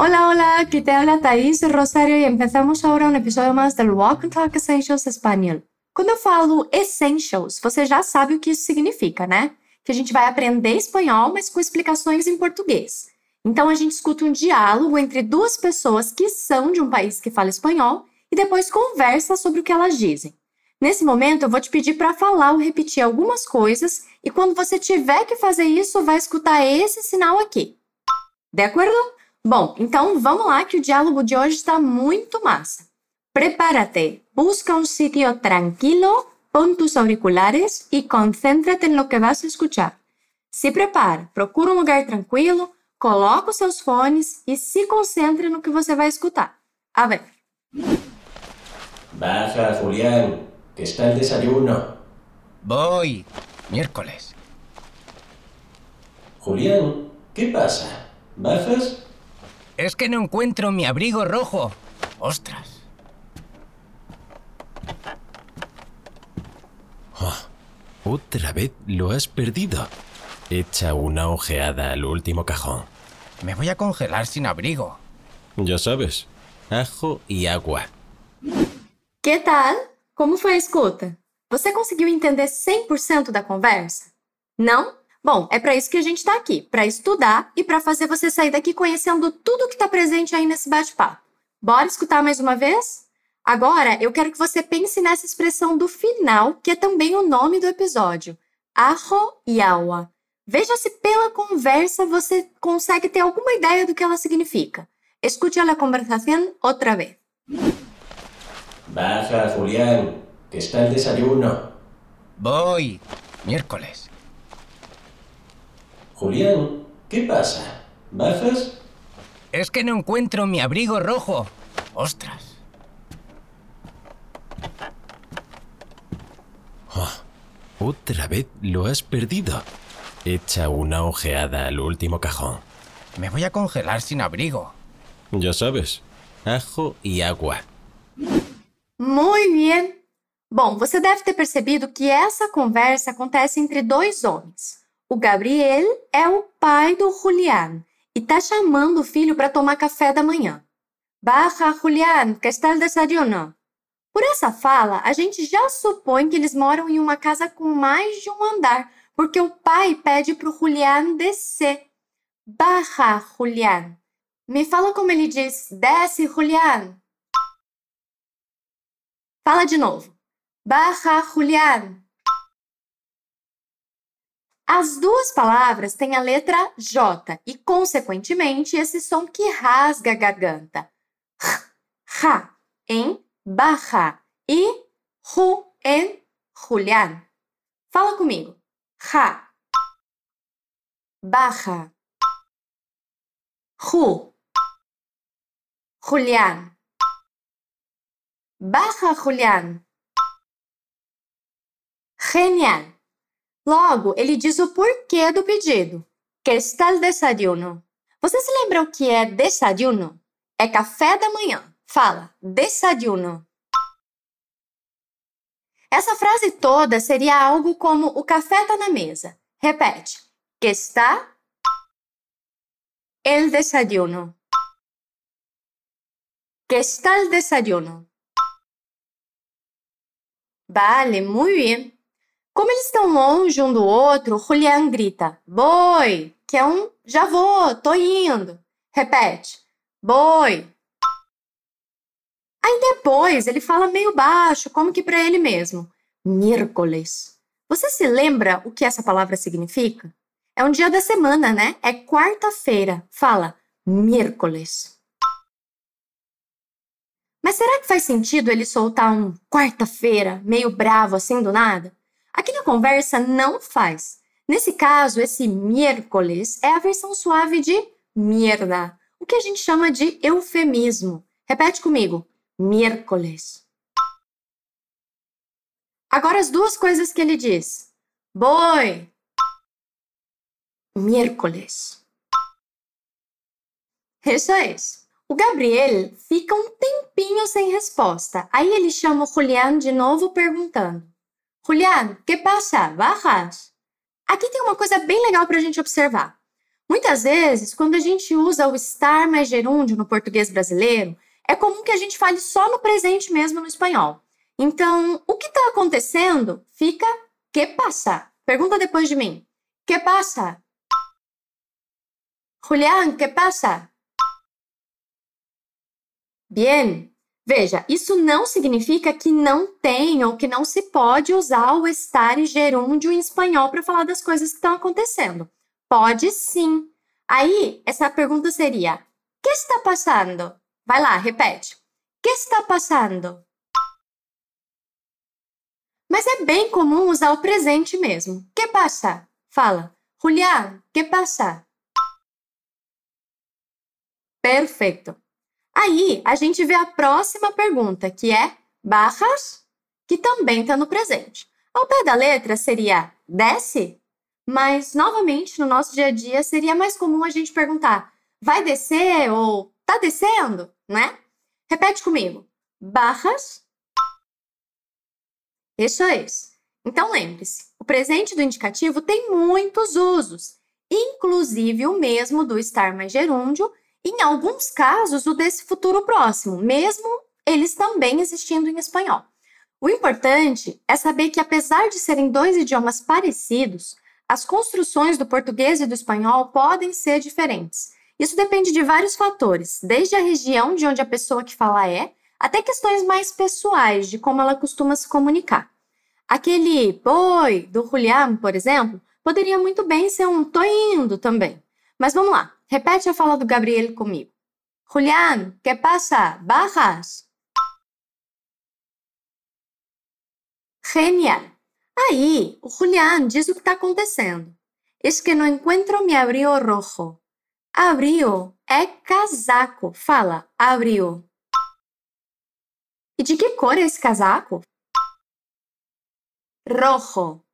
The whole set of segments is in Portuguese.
Hola, hola, aquí te habla Thaís Rosario e empezamos agora um episódio mais do Walk and Talk Essentials Espanhol. Quando eu falo essentials, você já sabe o que isso significa, né? Que a gente vai aprender espanhol, mas com explicações em português. Então a gente escuta um diálogo entre duas pessoas que são de um país que fala espanhol e depois conversa sobre o que elas dizem. Nesse momento, eu vou te pedir para falar ou repetir algumas coisas e quando você tiver que fazer isso, vai escutar esse sinal aqui. De acordo? Bom, então vamos lá que o diálogo de hoje está muito massa. Prepárate, busca um sitio tranquilo, pon tus auriculares e concéntrate no que vas a escuchar. Se prepara, procura um lugar tranquilo, coloca os seus fones e se concentre no que você vai escutar. A ver. Baja, Julián, que está el desayuno. Voy. Miércoles. Julián, ¿qué pasa? ¿Bajas? Es que no encuentro mi abrigo rojo. Ostras. Otra vez lo has perdido. Echa una ojeada al último cajón. Me voy a congelar sin abrigo. Ya sabes, ajo y agua. Que tal? Como foi a escuta? Você conseguiu entender 100% da conversa? Não? Bom, é para isso que a gente está aqui, para estudar e para fazer você sair daqui conhecendo tudo que está presente aí nesse bate-papo. Bora escutar mais uma vez? Agora, eu quero que você pense nessa expressão do final, que é também o nome do episódio: e agua. Veja se pela conversa você consegue ter alguma ideia do que ela significa. Escute a conversação outra vez. Baja, Julián, que está el desayuno. Voy. Miércoles. Julián, ¿qué pasa? ¿Bajas? Es que no encuentro mi abrigo rojo. Ostras. Otra vez lo has perdido. Echa una ojeada al último cajón. Me voy a congelar sin abrigo. Ya sabes, ajo y agua. Muito bem. Bom, você deve ter percebido que essa conversa acontece entre dois homens. O Gabriel é o pai do Julián e está chamando o filho para tomar café da manhã. Baja, Julián, que está el desayuno. Por essa fala, a gente já supõe que eles moram em uma casa com mais de um andar, porque o pai pede para o Julián descer. Baja, Julián. Me fala como ele diz: desce, Julián. Fala de novo. Baja, Julián. As duas palavras têm a letra J e, consequentemente, esse som que rasga a garganta. Ja em baja e Ju em Julián. Fala comigo. Ja. Baja. Ju. Julián. Baja, Julián. Genial. Logo, ele diz o porquê do pedido. Que está el desayuno? Você se lembra o que é desayuno? É café da manhã. Fala, desayuno. Essa frase toda seria algo como o café está na mesa. Repete. Que está el desayuno. Que está el desayuno. Vale, muito bem. Como eles estão longe um do outro, Julián grita: Boi! Que é um já vou, tô indo. Repete: Boi! Aí depois ele fala meio baixo, como que para ele mesmo: Miércoles. Você se lembra o que essa palavra significa? É um dia da semana, né? É quarta-feira. Fala miércoles. Mas será que faz sentido ele soltar um quarta-feira meio bravo assim do nada? Aqui na conversa não faz. Nesse caso, esse miércoles é a versão suave de mierda, o que a gente chama de eufemismo. Repete comigo: miércoles. Agora as duas coisas que ele diz: boi, miércoles. Isso é isso. O Gabriel fica um tempinho sem resposta. Aí ele chama o Julián de novo perguntando: Julián, que passa? Bajas? Aqui tem uma coisa bem legal para a gente observar. Muitas vezes, quando a gente usa o estar mais gerúndio no português brasileiro, é comum que a gente fale só no presente mesmo no espanhol. Então, o que está acontecendo fica que passa. Pergunta depois de mim. Que passa? Julián, que passa? Bien. Veja, isso não significa que não tem ou que não se pode usar o estar e gerúndio em espanhol para falar das coisas que estão acontecendo. Pode sim. Aí, essa pergunta seria: que está passando? Vai lá, repete. Que está passando? Mas é bem comum usar o presente mesmo. Que passa? Fala. Julián, que passa? Perfeito. Aí a gente vê a próxima pergunta, que é barras, que também está no presente. Ao pé da letra seria desce, mas novamente no nosso dia a dia seria mais comum a gente perguntar vai descer ou tá descendo, né? Repete comigo. Barras. Isso é isso. Então lembre-se, o presente do indicativo tem muitos usos, inclusive o mesmo do estar mais gerúndio em alguns casos, o desse futuro próximo, mesmo eles também existindo em espanhol. O importante é saber que, apesar de serem dois idiomas parecidos, as construções do português e do espanhol podem ser diferentes. Isso depende de vários fatores, desde a região de onde a pessoa que fala é, até questões mais pessoais de como ela costuma se comunicar. Aquele boi do Julián, por exemplo, poderia muito bem ser um tô indo também. Mas vamos lá. Repete a fala do Gabriel comigo. Julián, ¿qué pasa? ¿Bajas? Genial! Aí, o Julián diz o que está acontecendo. Es que não encontro mi abrigo rojo. Abrigo é casaco. Fala, abrigo. E de que cor é esse casaco? Rojo.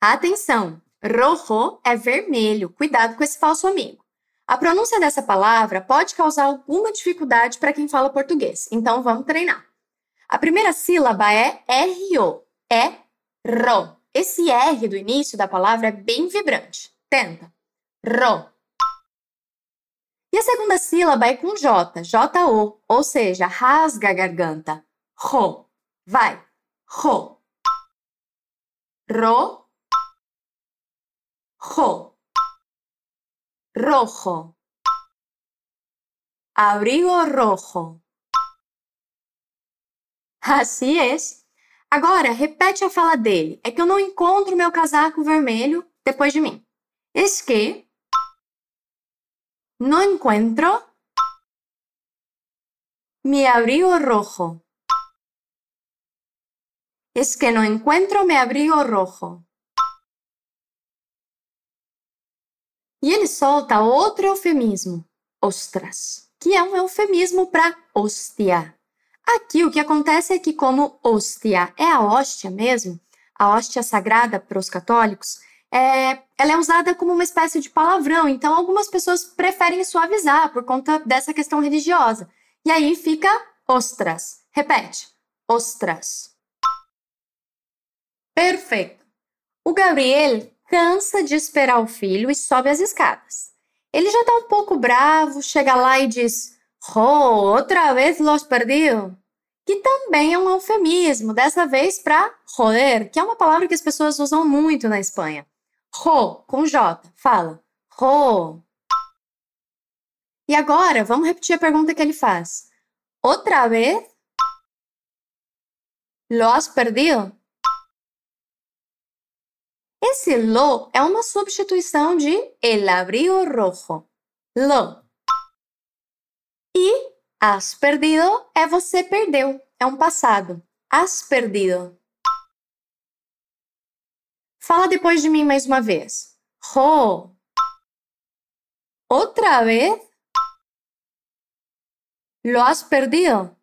Atenção! Rojo é vermelho. Cuidado com esse falso amigo. A pronúncia dessa palavra pode causar alguma dificuldade para quem fala português, então vamos treinar. A primeira sílaba é RO, é ro. Esse R do início da palavra é bem vibrante. Tenta. Ro. E a segunda sílaba é com J, J-O, ou seja, rasga a garganta. Ro. Vai. Ro. Ro jo, rojo, abrigo rojo. Assim é. Agora, repete a fala dele. É que eu não encontro meu casaco vermelho depois de mim. Es que no encuentro mi abrigo rojo. Es que no encuentro mi abrigo rojo. E ele solta outro eufemismo, ostras, que é um eufemismo para hóstia. Aqui o que acontece é que, como hóstia é a hóstia mesmo, a hóstia sagrada para os católicos, é, ela é usada como uma espécie de palavrão, então algumas pessoas preferem suavizar por conta dessa questão religiosa. E aí fica ostras. Repete: ostras. Perfeito. O Gabriel cansa de esperar o filho e sobe as escadas. Ele já está um pouco bravo, chega lá e diz: Oh, outra vez los perdido. Que também é um eufemismo, dessa vez para joder, que é uma palavra que as pessoas usam muito na Espanha. Ro, com J, fala. Ro. E agora, vamos repetir a pergunta que ele faz. Outra vez? Lo has perdido? Esse lo é uma substituição de el abrigo rojo. Lo. E has perdido é você perdeu, é um passado. Has perdido. Fala depois de mim mais uma vez. Ro. Outra vez? Lo has perdido?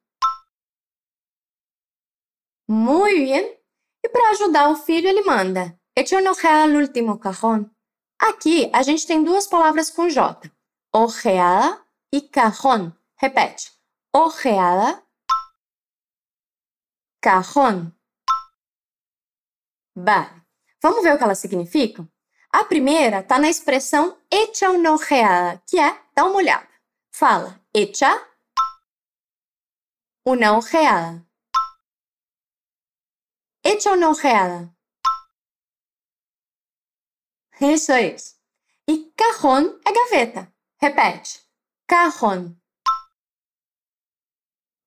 Muito bem. E para ajudar o filho, ele manda Ojeada al último cajón. Aqui a gente tem duas palavras com J: ojeada e cajón. Repete: ojeada, cajón. Vale. Vamos ver o que elas significam? A primeira está na expressão ojeada, que é dar uma olhada. Fala, echa una ojeada. Echa una ojeada. Isso é isso. E cajón é gaveta. Repete. Cajón.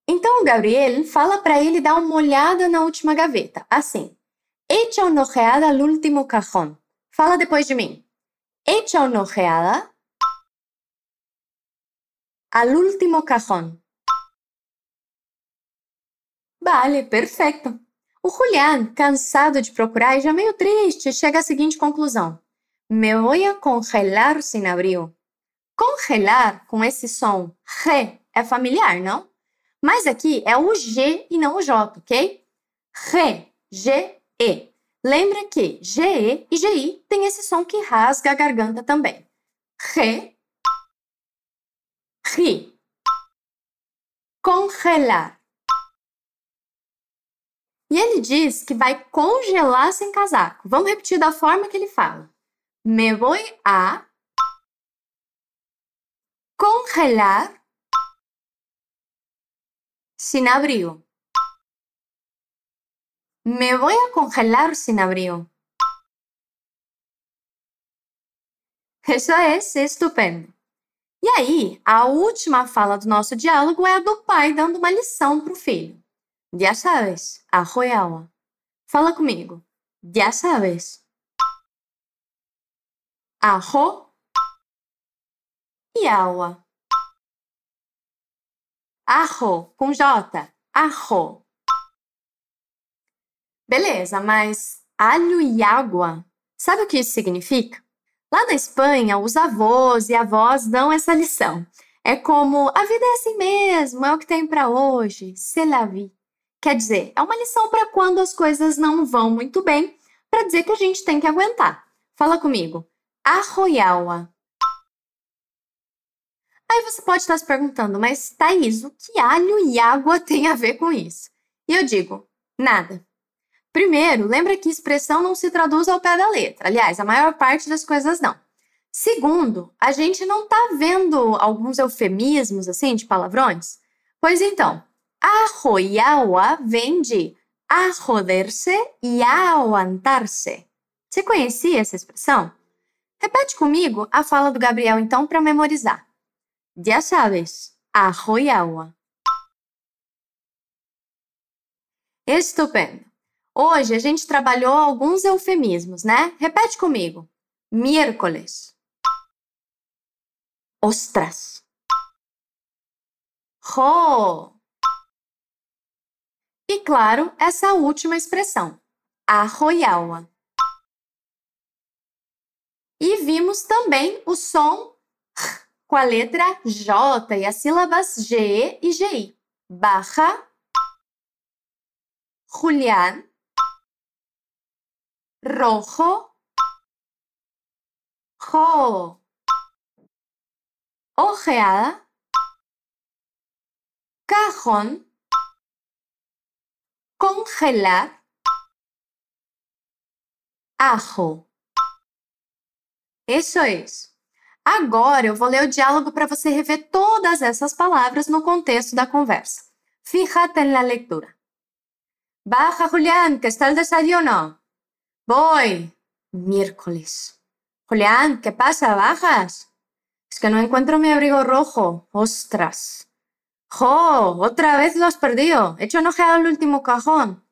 Então o Gabriel fala para ele dar uma olhada na última gaveta, assim. Echa una ojeada al último cajón. Fala depois de mim. Echa una ojeada al último cajón. Vale, perfeito. O Julián, cansado de procurar e já meio triste, chega à seguinte conclusão: Me voy a congelar sin abrigo. Congelar com esse som re é familiar, não? Mas aqui é o G e não o J, ok? Re, G, E. Lembra que GE e GI tem esse som que rasga a garganta também. Re, ri. Congelar. E ele diz que vai congelar sem casaco. Vamos repetir da forma que ele fala. Me voy a congelar sin abrigo. Me voy a congelar sin abrigo. Isso é estupendo. E aí, a última fala do nosso diálogo é a do pai dando uma lição para o filho. Ya sabes, agua. Fala comigo. Ya sabes. Ajo e agua. Ajo com J. Ajo. Beleza, mas alho e água, sabe o que isso significa? Lá na Espanha, os avós e avós dão essa lição. É como a vida é assim mesmo, é o que tem para hoje, c'est la vie. Quer dizer, é uma lição para quando as coisas não vão muito bem, para dizer que a gente tem que aguentar. Fala comigo. Arroiaua. Aí você pode estar se perguntando, mas Thaís, o que alho e água tem a ver com isso? E eu digo, nada. Primeiro, lembra que expressão não se traduz ao pé da letra. Aliás, a maior parte das coisas não. Segundo, a gente não está vendo alguns eufemismos assim de palavrões? Pois então, Arroiaua vem de arroder-se e aguantar-se. Você conhecia essa expressão? Repete comigo a fala do Gabriel então para memorizar. Ya sabes, arroiaua. Estupendo. Hoje a gente trabalhou alguns eufemismos, né? Repete comigo. Miércoles. Ostras. Jo. E claro, essa última expressão, arroiaua. E vimos também o som com a letra J e as sílabas G e GI. Barra, Julián, rojo, jo, ojeada, cajón, congelar, ajo. Isso é. Agora eu vou ler o diálogo para você rever todas essas palavras no contexto da conversa. Fíjate en la lectura. Baja, Julián, que está el desayuno. Voy. Miércoles. Julián, ¿qué pasa? ¿Bajas? Es que no encuentro mi abrigo rojo. Ostras. ¡Jo! Otra vez lo has perdido. He hecho enojado el último cajón.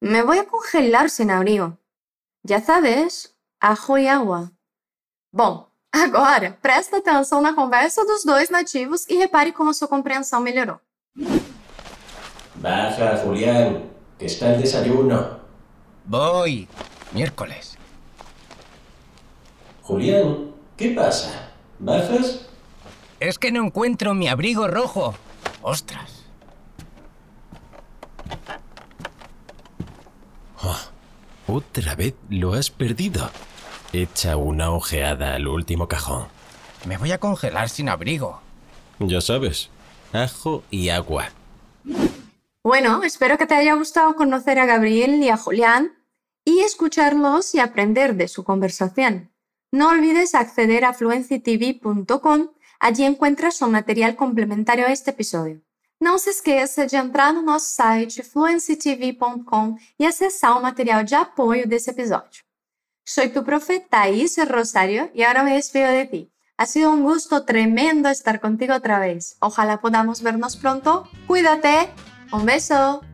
Me voy a congelar sin abrigo. Já sabes, ajo e água. Bom, agora presta atenção na conversa dos dois nativos e repare como a sua compreensão melhorou. Baja, Julián, que está el desayuno. Voy. Miércoles. Julián, ¿qué pasa? ¿Bajas? Es que no encuentro mi abrigo rojo. Ostras. Otra vez lo has perdido. Echa una ojeada al último cajón. Me voy a congelar sin abrigo. Ya sabes, ajo y agua. Bueno, espero que te haya gustado conocer a Gabriel y a Julián y escucharlos y aprender de su conversación. No olvides acceder a fluencytv.com, allí encuentras o material complementario a este episódio. Não se esqueça de entrar no nosso site fluencytv.com e acessar o material de apoio desse episódio. Soy tu profe Thais Rosario y ahora me despido de ti. Ha sido un gusto tremendo estar contigo otra vez. Ojalá podamos vernos pronto. Cuídate. Un beso.